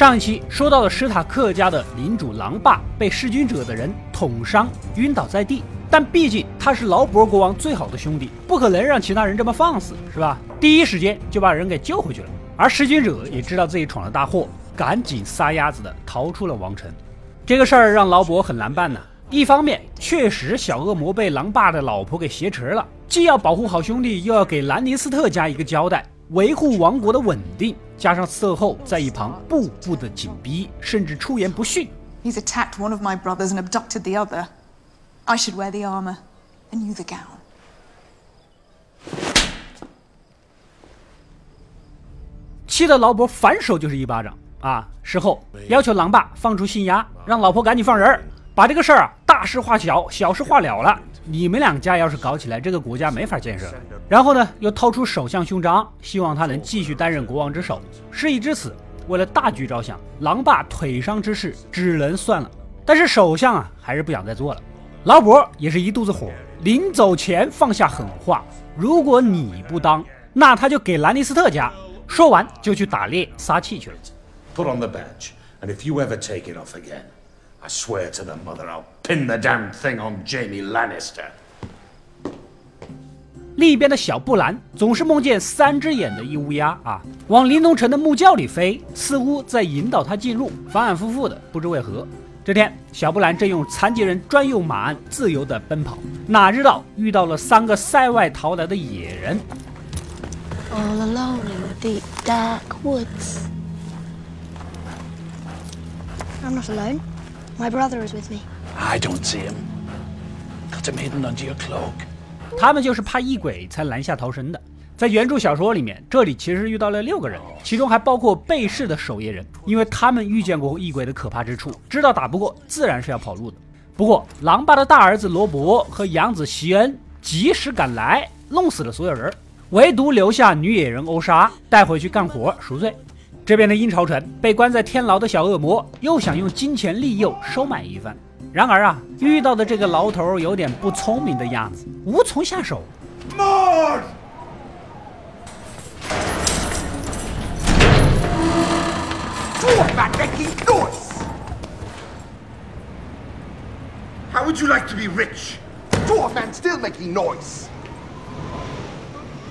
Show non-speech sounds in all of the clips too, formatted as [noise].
上一期说到了史塔克家的领主狼爸被弑君者的人捅伤，晕倒在地。但毕竟他是劳勃国王最好的兄弟，不可能让其他人这么放肆，是吧？第一时间就把人给救回去了。而弑君者也知道自己闯了大祸，赶紧撒丫子的逃出了王城。这个事儿让劳勃很难办呢。一方面，确实小恶魔被狼爸的老婆给挟持了，既要保护好兄弟，又要给兰尼斯特家一个交代，维护王国的稳定。加上色后在一旁步步的紧逼，甚至出言不逊。He's attacked one of my brothers and abducted the other. I should wear the armor, and you the gown. 气得劳勃反手就是一巴掌啊！事后要求狼爸放出信押，让老婆赶紧放人，把这个事儿啊大事化小，小事化了了。你们两家要是搞起来，这个国家没法建设。然后呢，又掏出首相勋章，希望他能继续担任国王之首。事已至此，为了大局着想，狼爸腿伤之事只能算了。但是首相啊，还是不想再做了。劳勃也是一肚子火，临走前放下狠话：如果你不当，那他就给兰尼斯特家。说完就去打猎撒气去了。Put on the badge, and if you ever take it off again. I swear to the mother, I'll pin the damn thing on Jamie Lannister. 另一边的小布兰总是梦见三只眼的一乌鸦啊，往林东城的木窖里飞，似乎在引导他进入，反反复复的，不知为何。这天，小布兰正用残疾人专用马鞍自由的奔跑，哪知道遇到了三个塞外逃来的野人。All alone in the deep dark woods. I'm not alone. My brother is with me. I don't see him. Got him hidden under your cloak. 他们就是怕异鬼才拦下逃生的。在原著小说里面，这里其实遇到了六个人，其中还包括被试的守夜人，因为他们遇见过异鬼的可怕之处，知道打不过，自然是要跑路的。不过，狼爸的大儿子罗伯和养子席恩及时赶来，弄死了所有人，唯独留下女野人欧莎带回去干活赎罪。这边的阴潮城被关在天牢的小恶魔又想用金钱利诱收买一番，然而啊，遇到的这个牢头有点不聪明的样子，无从下手。More! Dwarf man making noise! How would you like to be rich? Dwarf man still making noise!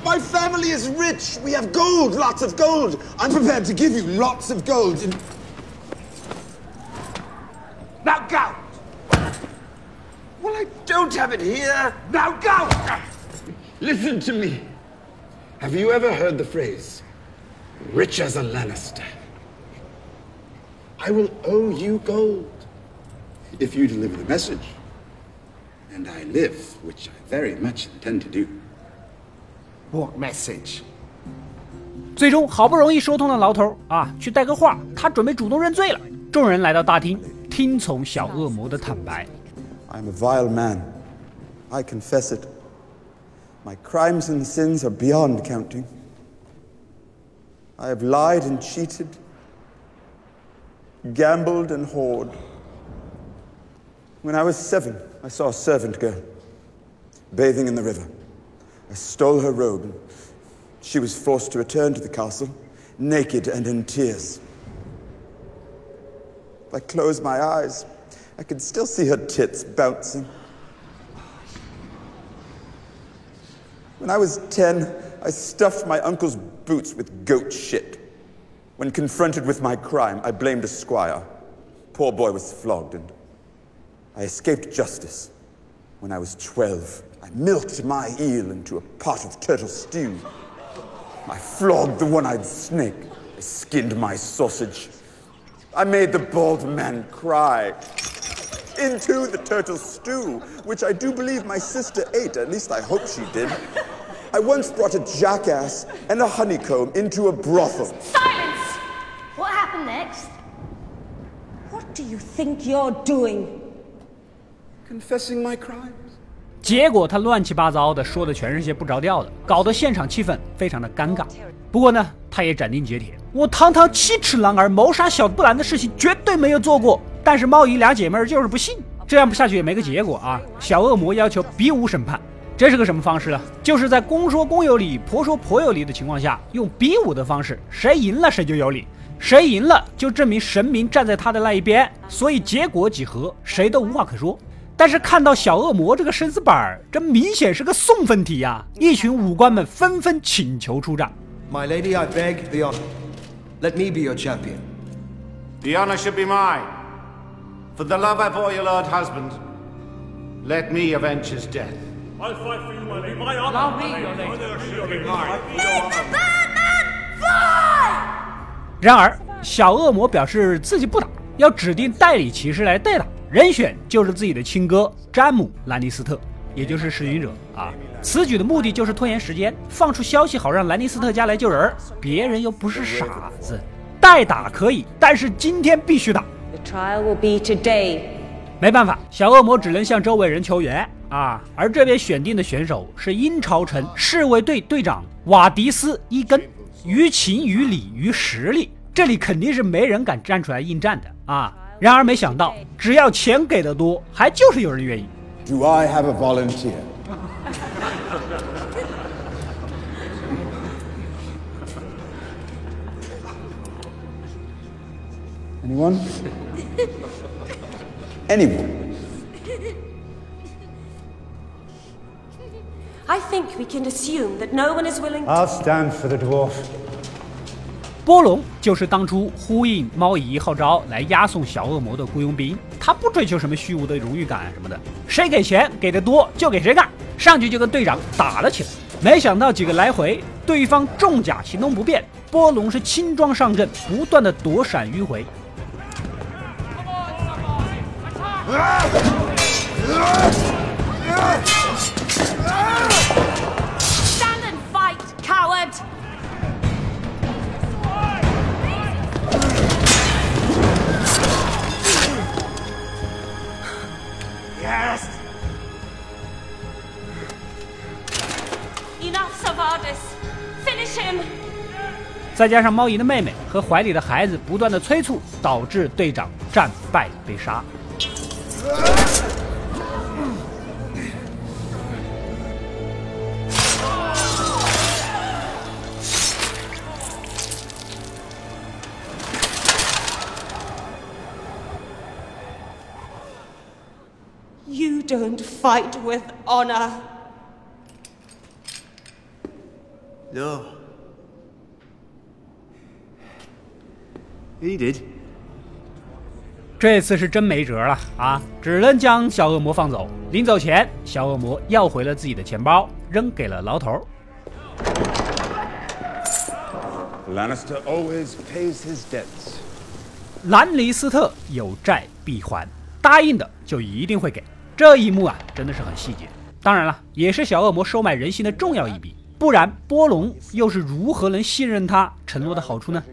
My family is rich. We have gold, lots of gold. I'm prepared to give you lots of gold. In... don't have it here. Now go! Listen to me. Have you ever heard the phrase, rich as a Lannister? I will owe you gold if you deliver the message. And I live, which I very much intend to do. What message? 最终好不容易说通了牢头啊，去带个话，他准备主动认罪了。众人来到大厅，听从小恶魔的坦白。 I'm a vile man. I confess it. My crimes and sins are beyond counting. I have lied and cheated, gambled and whored. When I was seven, I saw a servant girl bathing in the river. I stole her robe, and she was forced to return to the castle, naked and in tears. I closed my eyes, I can still see her tits bouncing. When I was 10, I stuffed my uncle's boots with goat shit. When confronted with my crime, I blamed a squire. Poor boy was flogged, and I escaped justice. When I was 12, I milked my eel into a pot of turtle stew. I flogged the one eyed snake. I skinned my sausage. I made the bald man cry. Into the turtle stew, which I do believe my sister ate, at least I hope she did. I once brought a jackass and a honeycomb into a brothel. Silence! What happened next? What do you think you're doing? Confessing my crimes. 结果他乱七八糟的说的全是些不着调的，搞得现场气氛非常的尴尬。不过呢，他也斩钉截铁，我堂堂七尺男儿谋杀小布兰的事情绝对没有做过。但是猫姨俩姐妹儿就是不信，这样不下去也没个结果啊！小恶魔要求比武审判，这是个什么方式呢？就是在公说公有理，婆说婆有理的情况下，用比武的方式，谁赢了谁就有理。谁赢了就证明神明站在他的那一边，所以结果几何谁都无话可说。但是看到小恶魔这个生死板儿，这明显是个送分题呀！一群武官们纷纷请求出战。My lady, I beg the honor. Let me be your champion. The honor should be mine. For the love I bore your lord husband, let me avenge his death. I'll fight for you, my lady. My honor. Allow me, your lady. Make the bad man fly! 然而，小恶魔表示自己不打，要指定代理骑士来代打，人选就是自己的亲哥詹姆·兰尼斯特，也就是弑君者啊。此举的目的就是拖延时间，放出消息好让兰尼斯特家来救人。别人又不是傻子，代打可以，但是今天必须打。The trial will be today. 没办法，小恶魔只能向周围人求援啊。而这边选定的选手是鹰巢城侍卫队队长瓦迪斯·伊根。于情于理于实力，这里肯定是没人敢站出来应战的啊！然而没想到，只要钱给的多，还就是有人愿意。Do I have a volunteer? Anyone? Anyone? I think we can assume that no one is willing I'll stand for the dwarf. 波隆就是当初呼应猫姨号召来押送小恶魔的雇佣兵，他不追求什么虚无的荣誉感什么的，谁给钱给的多就给谁干，上去就跟队长打了起来。没想到几个来回，对方重甲行动不便，波隆是轻装上阵，不断的躲闪迂回。Stand and fight, coward! Yes! Enough, Savardis! Finish him! 再加上猫姨的妹妹和怀里的孩子不断的催促，导致队长战败被杀。You don't fight with honor. No. He did. 这次是真没辙了啊，只能将小恶魔放走。临走前，小恶魔要回了自己的钱包，扔给了牢头。Lannister always pays his debts. 兰尼斯特有债必还，答应的就一定会给。这一幕啊，真的是很细节。当然了，也是小恶魔收买人心的重要一笔，不然波隆又是如何能信任他承诺的好处呢？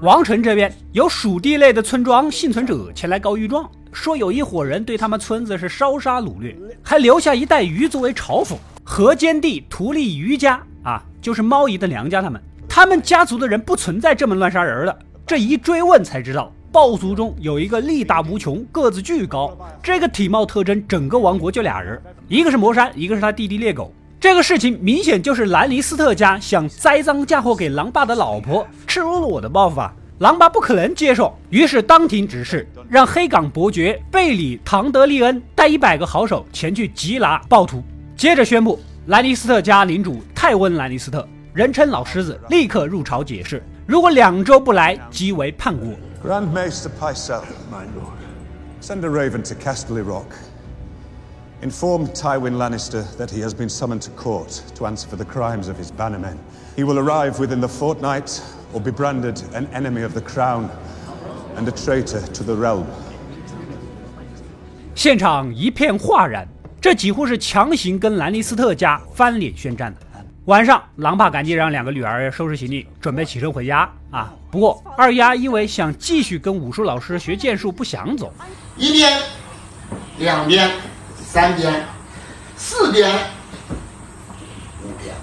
王城这边有属地类的村庄幸存者前来告御状，说有一伙人对他们村子是烧杀掳掠，还留下一袋鱼作为嘲讽。河间地图利于家啊，就是猫姨的娘家他们，他们家族的人不存在这么乱杀人的。这一追问才知道，暴族中有一个力大无穷、个子巨高，这个体貌特征，整个王国就俩人，一个是魔山，一个是他弟弟猎狗。这个事情明显就是兰尼斯特家想栽赃嫁祸给狼爸的老婆，赤裸裸的报复啊！狼爸不可能接受，于是当庭指示，让黑港伯爵贝里·唐德利恩带一百个好手前去缉拿暴徒。接着宣布，兰尼斯特家领主泰温·兰尼斯特，人称老狮子，立刻入朝解释，如果两周不来，即为叛国。Grand Maester Pycelle, my lord. Send a raven to Casterly Rock. Inform Tywin Lannister that he has been summoned to court to answer for the crimes of his bannermen. He will arrive within the fortnight or be branded an enemy of the crown and a traitor to the realm. 现场一片哗然，这几乎是强行跟兰尼斯特家翻脸宣战的。晚上，狼爸赶紧让两个女儿收拾行李，准备启程回家啊。不过二丫因为想继续跟武术老师学剑术，不想走。一边，两边，三边，四边，五边。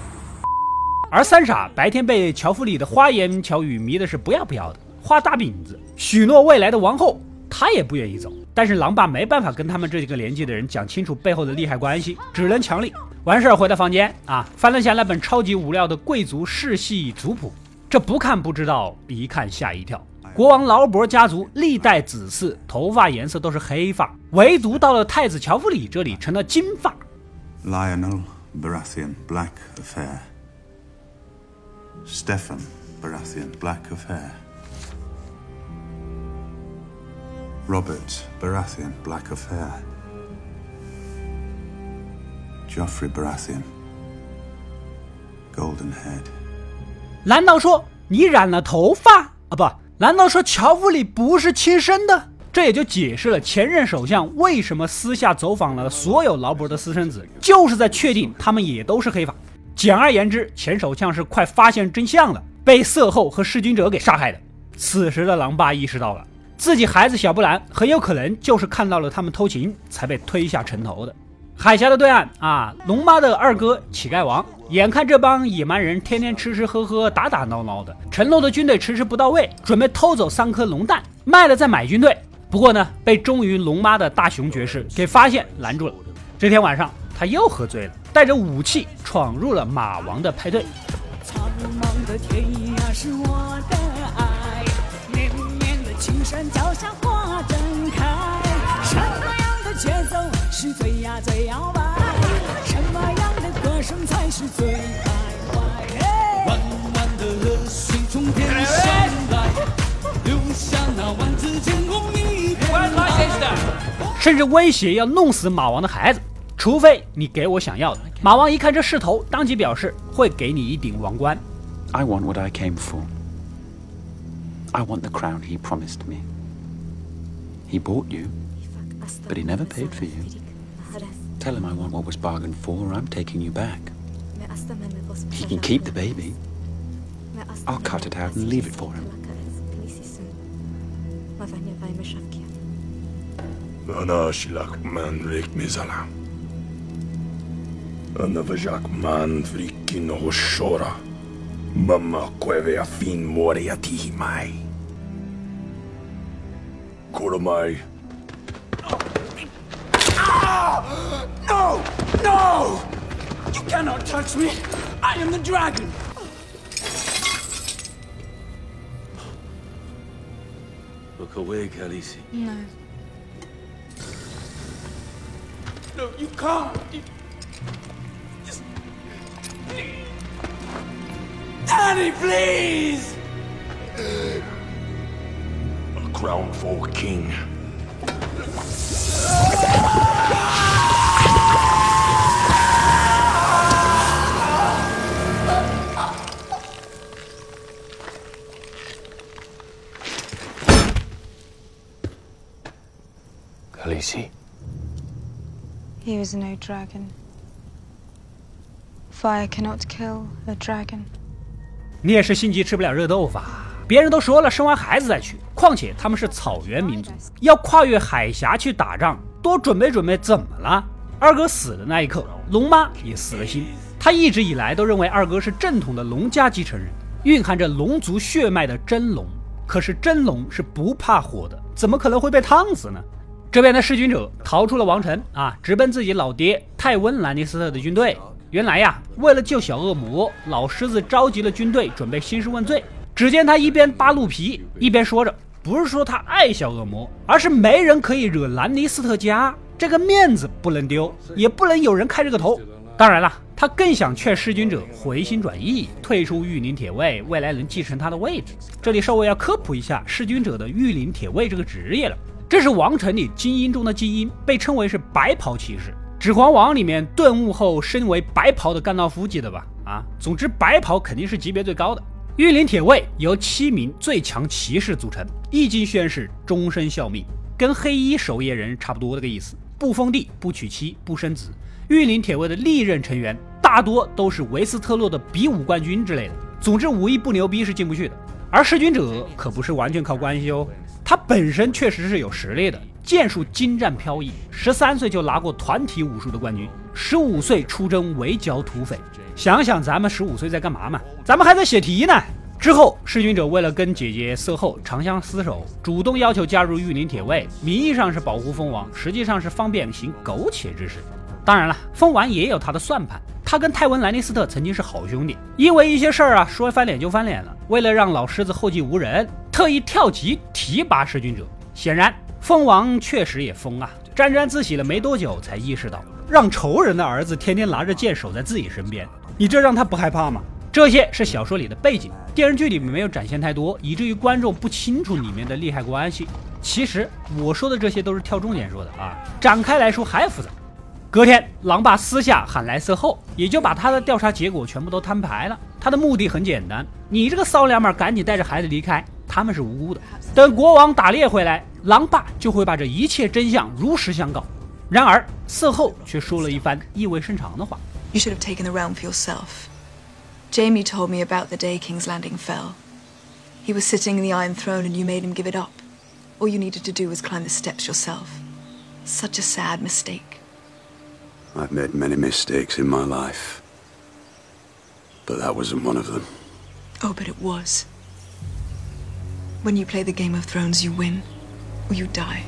而三傻白天被乔弗里的花言巧语迷的是不要不要的，画大饼子，许诺未来的王后，他也不愿意走。但是狼爸没办法跟他们这几个年纪的人讲清楚背后的利害关系，只能强力。完事儿回到房间啊，翻了下那本超级无聊的贵族世系族谱，这不看不知道，一看吓一跳。国王劳勃家族历代子嗣头发颜色都是黑发，唯独到了太子乔弗里这里成了金发。Lionel Baratheon, black of hair. Stefan Baratheon, black of hair. Robert Baratheon, black of hair. Joffrey Baratheon, golden head. 难道说你染了头发啊？不，难道说乔弗里不是亲生的？这也就解释了前任首相为什么私下走访了所有劳勃的私生子，就是在确定他们也都是黑发。简而言之，前首相是快发现真相了，被色后和弑君者给杀害的。此时的狼爸意识到了，自己孩子小布兰很有可能就是看到了他们偷情，才被推下城头的。海峡的对岸啊，龙妈的二哥乞丐王，眼看这帮野蛮人天天吃吃喝喝、打打闹闹的，承诺的军队迟迟不到位，准备偷走三颗龙蛋，卖了再买军队。不过呢，被忠于龙妈的大雄爵士给发现拦住了。这天晚上，他又喝醉了，带着武器闯入了马王的派对。苍茫的天涯是我的爱，绵绵的青山脚下花正开，节奏？是最呀最摇摆，什么样的歌声才是最开怀？弯弯的河水从天上来，留下那万紫千红一片白。甚至威胁要弄死马王的孩子，除非你给我想要的。马王一看这势头，当即表示会给你一顶王冠。I want what I came for. I want the crown he promised me. He bought you, But he never paid for you. Tell him I want what was bargained for, or I'm taking you back. He can keep the baby. I'll cut it out and leave it for him. Ana silakman legt mizala. Ana vajakman vrikin hoshora. Mama kweve afin moriatihimai. Koromai. No! No! You cannot touch me! I am the dragon! Look away, Khaleesi. No. No, you can't! You... Just... Daddy, please! A crown for a king. He was no dragon. Fire cannot kill a dragon. 你也是心急吃不了热豆腐啊！别人都说了，生完孩子再去。况且他们是草原民族，要跨越海峡去打仗，多准备准备怎么了？二哥死的那一刻，龙妈也死了心。她一直以来都认为二哥是正统的龙家继承人，蕴含着龙族血脉的真龙。可是真龙是不怕火的，怎么可能会被烫死呢？这边的弑君者逃出了王城啊，直奔自己老爹泰温·兰尼斯特的军队。原来呀，为了救小恶魔，老狮子召集了军队，准备兴师问罪。只见他一边扒鹿皮，一边说着：“不是说他爱小恶魔，而是没人可以惹兰尼斯特家，这个面子不能丢，也不能有人开这个头。”当然了，他更想劝弑君者回心转意，退出御林铁卫，未来能继承他的位置。这里稍微要科普一下弑君者的御林铁卫这个职业了。这是王城里精英中的精英，被称为是白袍骑士。指环王里面顿悟后身为白袍的甘道夫记得吧？啊，总之白袍肯定是级别最高的。御林铁卫由七名最强骑士组成，一经宣誓终身效命，跟黑衣守夜人差不多这个意思。不封地，不娶妻，不生子。御林铁卫的历任成员大多都是维斯特洛的比武冠军之类的。总之武艺不牛逼是进不去的。而弑君者可不是完全靠关系哦。他本身确实是有实力的，剑术精湛飘逸，十三岁就拿过团体武术的冠军，十五岁出征围剿土匪。想想咱们十五岁在干嘛嘛？咱们还在写题呢。之后，弑君者为了跟姐姐色后长相厮守，主动要求加入御林铁卫，名义上是保护蜂王，实际上是方便行苟且之事。当然了，蜂王也有他的算盘。他跟泰文·兰尼斯特曾经是好兄弟，因为一些事儿啊，说翻脸就翻脸了。为了让老狮子后继无人。特意跳级提拔弑君者。显然，蜂王确实也疯啊！沾沾自喜了没多久，才意识到让仇人的儿子天天拿着剑守在自己身边，你这让他不害怕吗？这些是小说里的背景，电视剧里面没有展现太多，以至于观众不清楚里面的利害关系。其实我说的这些都是挑重点说的啊，展开来说还复杂。隔天，狼爸私下喊来色后，也就把他的调查结果全部都摊牌了。他的目的很简单，你这个骚娘们赶紧带着孩子离开，他们是无辜的。等国王打猎回来，狼爸就会把这一切真相如实相告。然而色后却说了一番意味深长的话：“You should have taken the realm for yourself.” Jamie told me about the day King's Landing fell. He was sitting in the Iron Throne and you made him give it up. All you needed to do was climb the steps yourself. Such a sad mistake. I've made many mistakes in my life. But that wasn't one of them. Oh, but it was. When you play the Game of Thrones, you win or you die.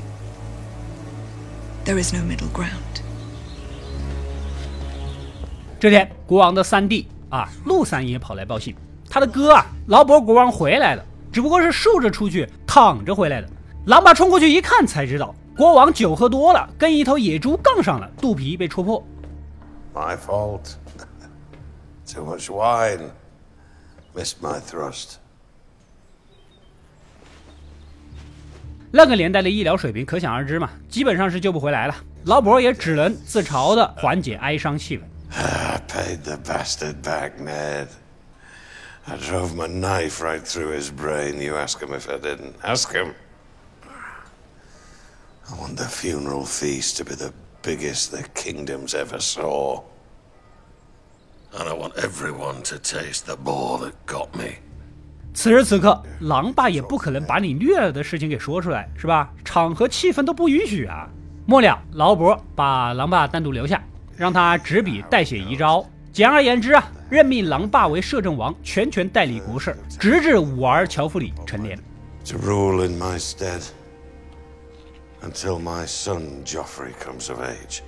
There is no middle ground. 这天，国王的三弟啊，陆三爷跑来报信，他的哥啊，劳勃国王回来了，只不过是竖着出去，躺着回来的。狼爸冲过去一看，才知道国王酒喝多了，跟一头野猪杠上了，肚皮被戳破。My fault. Too much wine. Missed my thrust. 那个年代的医疗水平可想而知嘛，基本上是救不回来了。劳勃也只能自嘲的缓解哀伤气氛。I paid the bastard back, Ned. I drove my knife right through his brain. You ask him if I didn't. Ask him. I want the funeral feast to be the biggest the kingdoms ever saw. And I want everyone to taste the boar that got me. 此时此刻，狼爸也不可能把你虐了的事情给说出来，是吧？场合气氛都不允许啊。末了，劳勃把狼爸单独留下。让他执笔代写遗诏。简而言之啊，任命狼爸为摄政王，全权代理国事，直至五儿乔弗里成年。To rule in my stead until my son Joffrey comes of age。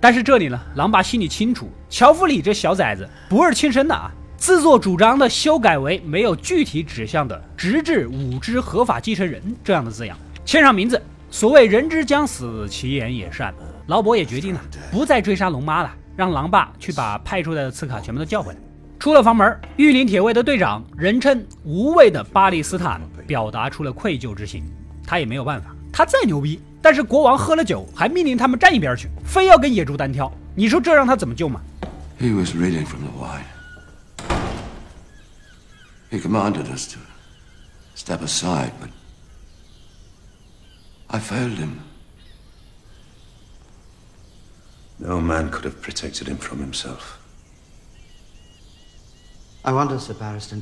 但是这里呢，狼爸心里清楚，乔弗里这小崽子不是亲生的啊，自作主张的修改为没有具体指向的“直至五只合法继承人”这样的字样，签上名字。所谓人之将死，其言也善。劳勃也决定了，不再追杀龙妈了，让狼爸去把派出来的刺客全部都叫回来。出了房门，御林铁卫的队长，人称无畏的巴利斯坦，表达出了愧疚之情。他也没有办法，他再牛逼，但是国王喝了酒，还命令他们站一边去，非要跟野猪单挑。你说这让他怎么救嘛？He was reading from the wine. He commanded us to step aside, but I failed him. No man could have protected him from himself. I wonder, Sir Barristan,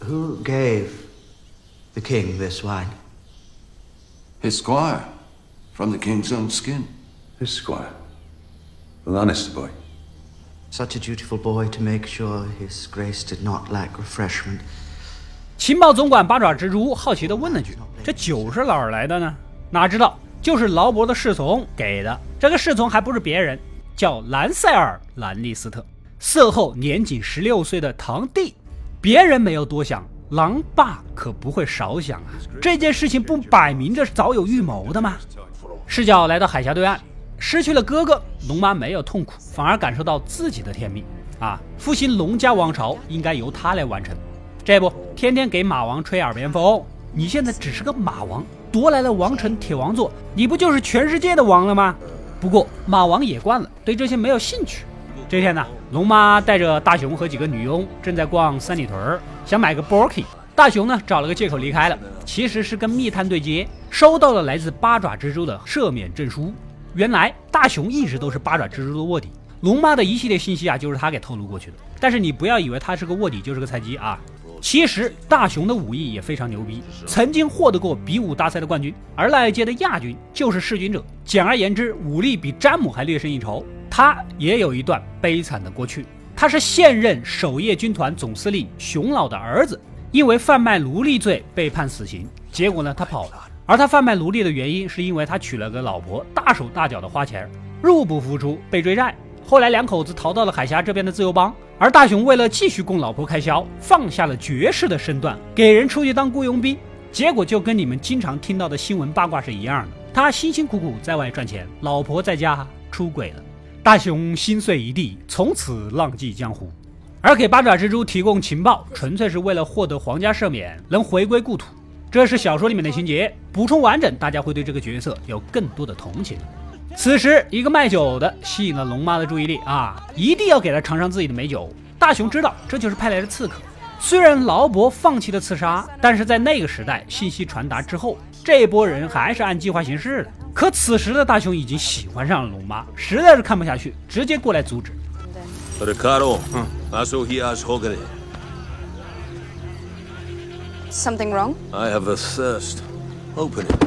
who gave the king this wine? His squire, from the king's own skin. His squire? The Lannister boy? Such a dutiful boy to make sure his grace did not lack refreshment. 情报总管八爪蜘蛛好奇地问了句：“这酒是哪儿来的呢？”哪知道就是劳勃的侍从给的。这个侍从还不是别人，叫兰塞尔·兰利斯特，色后年仅十六岁的堂弟。别人没有多想，狼爸可不会少想啊！这件事情不摆明着早有预谋的吗？视角来到海峡对岸，失去了哥哥，龙妈没有痛苦，反而感受到自己的天命啊！复兴龙家王朝应该由他来完成。这不，天天给马王吹耳边风，你现在只是个马王。夺来了王城铁王座，你不就是全世界的王了吗？不过马王也惯了，对这些没有兴趣。这天呢，龙妈带着大雄和几个女佣正在逛三里屯儿，想买个 b o r k i 大雄呢找了个借口离开了，其实是跟密探对接，收到了来自八爪蜘蛛的赦免证书。原来大雄一直都是八爪蜘蛛的卧底，龙妈的一系列信息啊，就是他给透露过去的。但是你不要以为他是个卧底就是个菜鸡啊。其实大雄的武艺也非常牛逼，曾经获得过比武大赛的冠军，而那一届的亚军就是弑君者。简而言之，武力比詹姆还略胜一筹。他也有一段悲惨的过去，他是现任守夜军团总司令熊老的儿子，因为贩卖奴隶罪被判死刑。结果呢，他跑了。而他贩卖奴隶的原因，是因为他娶了个老婆，大手大脚的花钱，入不敷出，被追债。后来两口子逃到了海峡这边的自由邦。而大雄为了继续供老婆开销，放下了绝世的身段，给人出去当雇佣兵。结果就跟你们经常听到的新闻八卦是一样的。他辛辛苦苦在外赚钱，老婆在家出轨了，大雄心碎一地，从此浪迹江湖。而给八爪蜘蛛提供情报，纯粹是为了获得皇家赦免，能回归故土。这是小说里面的情节，补充完整，大家会对这个角色有更多的同情。此时，一个卖酒的吸引了龙妈的注意力啊，一定要给他尝尝自己的美酒。大雄知道这就是派来的刺客。虽然劳勃放弃了刺杀，但是在那个时代，信息传达之后，这波人还是按计划行事的。可此时的大雄已经喜欢上了龙妈，实在是看不下去，直接过来阻止。Something wrong? I have a thirst. Open it.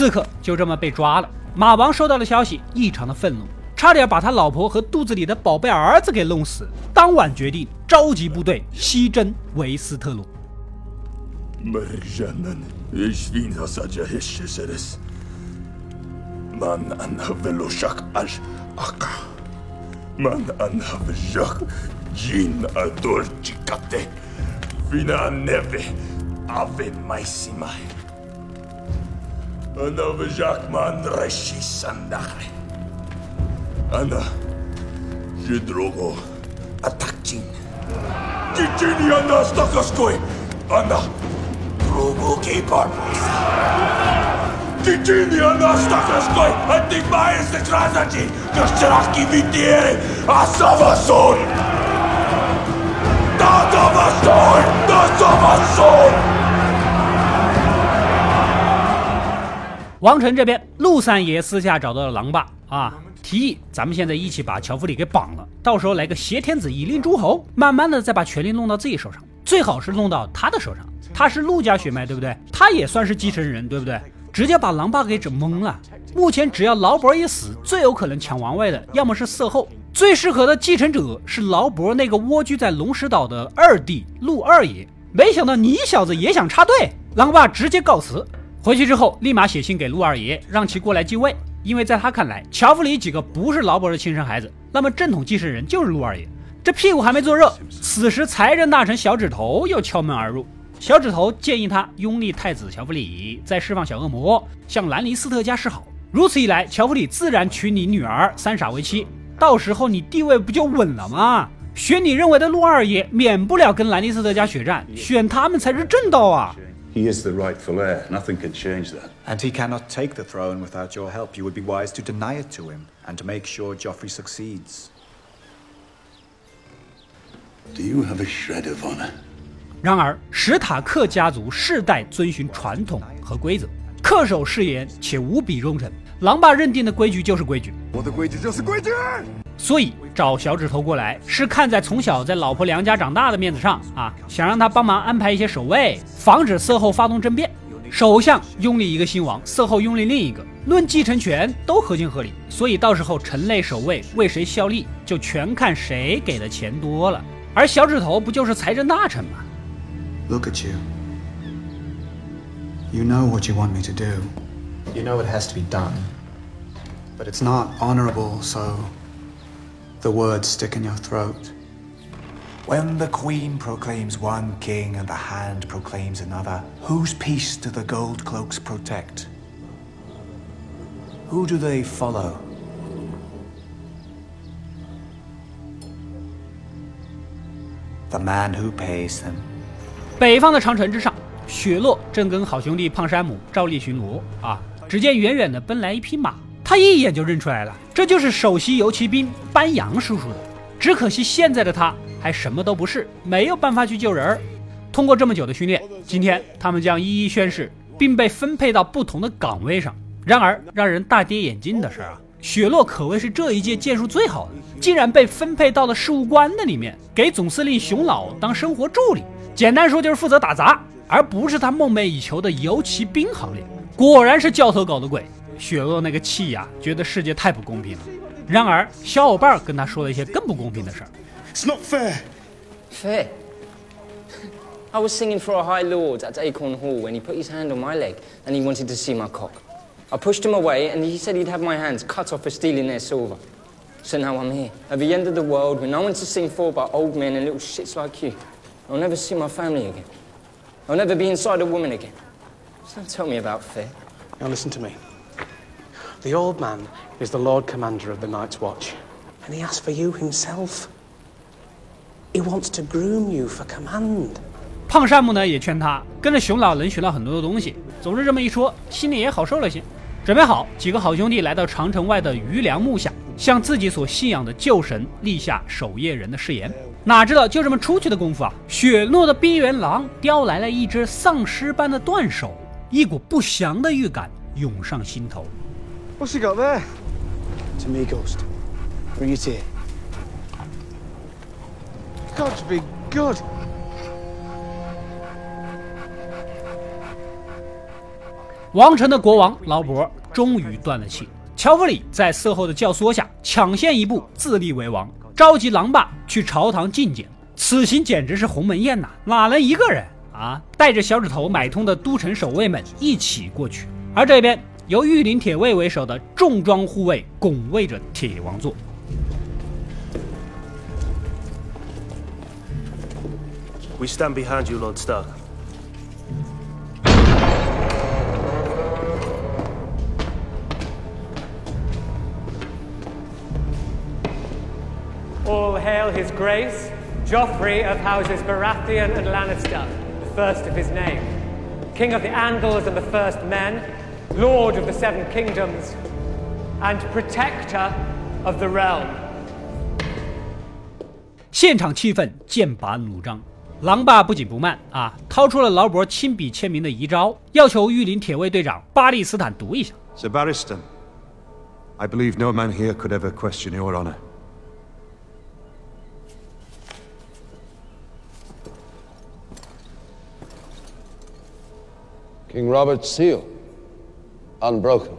刺客就这么被抓了。马王收到了消息，异常的愤怒，差点把他老婆和肚子里的宝贝儿子给弄死。当晚决定召集部队西征维斯特洛。Она в Жакман Рашисандахре. Она и другу Атактин. Титин я нас такашкой. Она другу Кейпарпус. Титин я нас такашкой. От них маесты красоти. Кашчарахки витери. А сама соль. Да, сама соль. Да, сама соль. 王城这边，陆三爷私下找到了狼爸啊，提议咱们现在一起把乔弗里给绑了，到时候来个挟天子以令诸侯，慢慢的再把权力弄到自己手上，最好是弄到他的手上。他是陆家血脉，对不对？他也算是继承人，对不对？直接把狼爸给整懵了。目前只要劳勃一死，最有可能抢王位的，要么是色后，最适合的继承者是劳勃那个蜗居在龙石岛的二弟陆二爷。没想到你小子也想插队，狼爸直接告辞。回去之后，立马写信给陆二爷，让其过来继位。因为在他看来，乔弗里几个不是劳勃的亲生孩子，那么正统继承人就是陆二爷。这屁股还没坐热，此时财政大臣小指头又敲门而入。小指头建议他拥立太子乔弗里，再释放小恶魔，向兰尼斯特家示好。如此一来，乔弗里自然娶你女儿三傻为妻，到时候你地位不就稳了吗？选你认为的陆二爷，免不了跟兰尼斯特家血战，选他们才是正道啊 ！He is the rightful heir. Nothing can change that. And he cannot take the throne without your help. You would be wise to deny it to him and to make sure Joffrey succeeds. Do you have a shred of honor? 然而，史塔克家族世代遵循传统和规则，恪守誓言且无比忠诚。 狼爸认定的规矩就是规矩，我的规矩就是规矩。所以找小指头过来，是看在从小在老婆娘家长大的面子上啊，想让他帮忙安排一些守卫，防止色后发动政变。首相拥立一个新王，色后拥立另一个，论继承权都合情合理。所以到时候城内守卫为谁效力，就全看谁给的钱多了。而小指头不就是财政大臣吗？Look at you. You know what you want me to do. You know it has to be done. But it's not honorable, so the words stick in your throat. When the queen proclaims one king and the hand proclaims another, whose peace do the gold cloaks protect? Who do they follow? The man who pays them. 北方的长城之上，雪落正跟好兄弟胖山姆照例巡逻啊。 只见远远的奔来一匹马，他一眼就认出来了，这就是首席游骑兵班扬叔叔的。只可惜现在的他还什么都不是，没有办法去救人儿。通过这么久的训练，今天他们将一一宣誓，并被分配到不同的岗位上。然而让人大跌眼镜的是啊，雪落可谓是这一届剑术最好的，竟然被分配到了事务官的里面，给总司令熊老当生活助理。简单说就是负责打杂，而不是他梦寐以求的游骑兵行列。果然是教头搞的鬼，雪落那个气呀，觉得世界太不公平了。 然而，小伙伴跟他说了一些更不公平的事儿。It's not fair. Fair? [laughs] I was singing for a High Lord at Acorn Hall when he put his hand on my leg and he wanted to see my cock. I pushed him away and he said he'd have my hands cut off for stealing their silver. So now I'm here, at the end of the world, with no one to sing for but old men and little shits like you. I'll never see my family again. I'll never be inside a woman again. So don't tell me about fair. Now listen to me. The old man is the Lord Commander of the Night's Watch, and he asked for you himself. He wants to groom you for command. 胖山姆呢也劝他跟着熊老能学到很多的东西。总之这么一说，心里也好受了些。准备好，几个好兄弟来到长城外的余梁木下，向自己所信仰的旧神立下守夜人的誓言。哪知道就这么出去的功夫啊，雪诺的边缘狼叼来了一只丧尸般的断手，一股不祥的预感涌上心头。What's he got there? To me, Ghost. Bring it here. Got to be good. 王城的国王劳勃终于断了气，乔弗里在色后的教唆下抢先一步自立为王，召集狼爸去朝堂觐见。此行简直是鸿门宴呐，哪能一个人啊？带着小指头买通的都城守卫们一起过去，而这边由御林铁卫为首的重装护卫拱卫着铁王座。We stand behind you, Lord Stark. All hail his grace, Joffrey of houses Baratheon and Lannister, first of his name. King of the Andals and the First Men, Lord of the Seven Kingdoms, and Protector of the Realm. 现场气氛剑拔弩张，狼爸不紧不慢啊，掏出了劳勃亲笔签名的遗诏，要求御林铁卫队长巴利斯坦读一下。 Sir Barristan, I believe no man here could ever question your honor. King Robert's seal. Unbroken.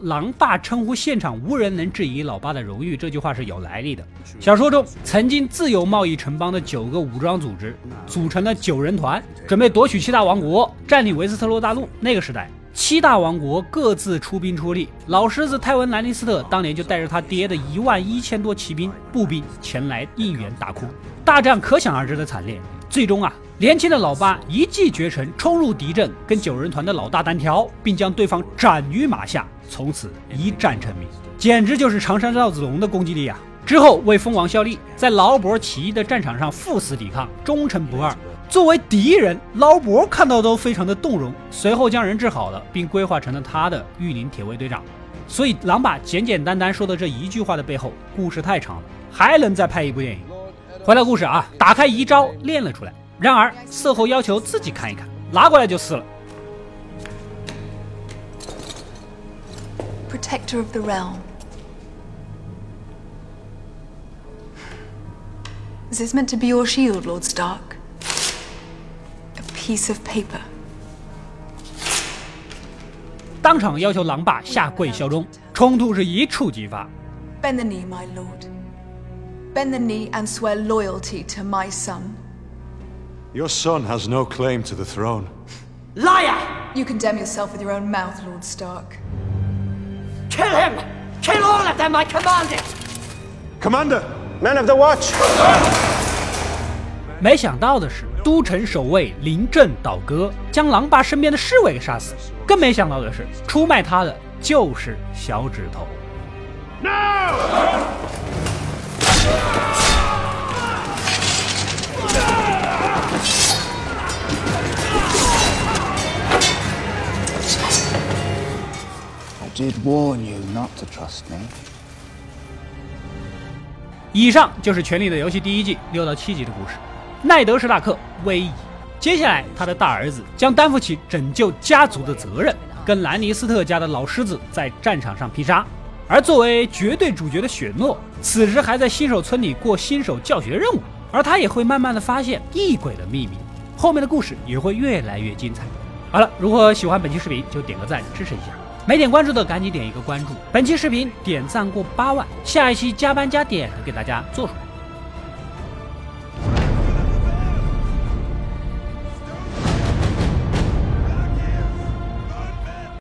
狼爸称呼现场无人能质疑老爸的荣誉，这句话是有来历的。小说中曾经自由贸易城邦的九个武装组织组成了九人团，准备夺取七大王国，占领维斯特洛大陆。那个时代，七大王国各自出兵出力，老狮子泰文·兰尼斯特当年就带着他爹的一万一千多骑兵、步兵前来应援大哭，大战可想而知的惨烈。最终啊，年轻的老八一骑绝尘，冲入敌阵，跟九人团的老大单挑，并将对方斩于马下，从此一战成名，简直就是常山赵子龙的攻击力啊！之后为蜂王效力，在劳勃起义的战场上赴死抵抗，忠诚不二。作为敌人，劳勃看到都非常的动容，随后将人治好了，并规划成了他的御林铁卫队长。所以，狼爸简简单单说的这一句话的背后，故事太长了，还能再拍一部电影。回到故事啊，打开遗诏练了出来。然而色后要求自己看一看，拿过来就撕了。 Protector of the realm. Is this meant to be your shield, Lord Stark? A piece of paper. 当场要求狼爸下跪效忠，冲突是一触即发。 Bend the knee, my lord. Bend the knee and swear loyalty to my son. Your son has no claim to the throne. Liar! You condemn yourself with your own mouth, Lord Stark. Kill him! Kill all of them, I command it! Commander! Men of the Watch! 没想到的是，都城守卫临阵倒戈，将狼爸身边的侍卫给杀死。更没想到的是，出卖他的就是小指头。Did warn you not to trust me. 以上就是《权力的游戏》第一季六到七集的故事。奈德·史塔克威仪，接下来他的大儿子将担负起拯救家族的责任，跟兰尼斯特家的老狮子在战场上拼杀。而作为绝对主角的雪诺，此时还在新手村里过新手教学任务，而他也会慢慢的发现异鬼的秘密。后面的故事也会越来越精彩。好了，如果喜欢本期视频，就点个赞支持一下。没点关注的赶紧点一个关注。本期视频点赞过八万，下一期加班加点给大家做出来。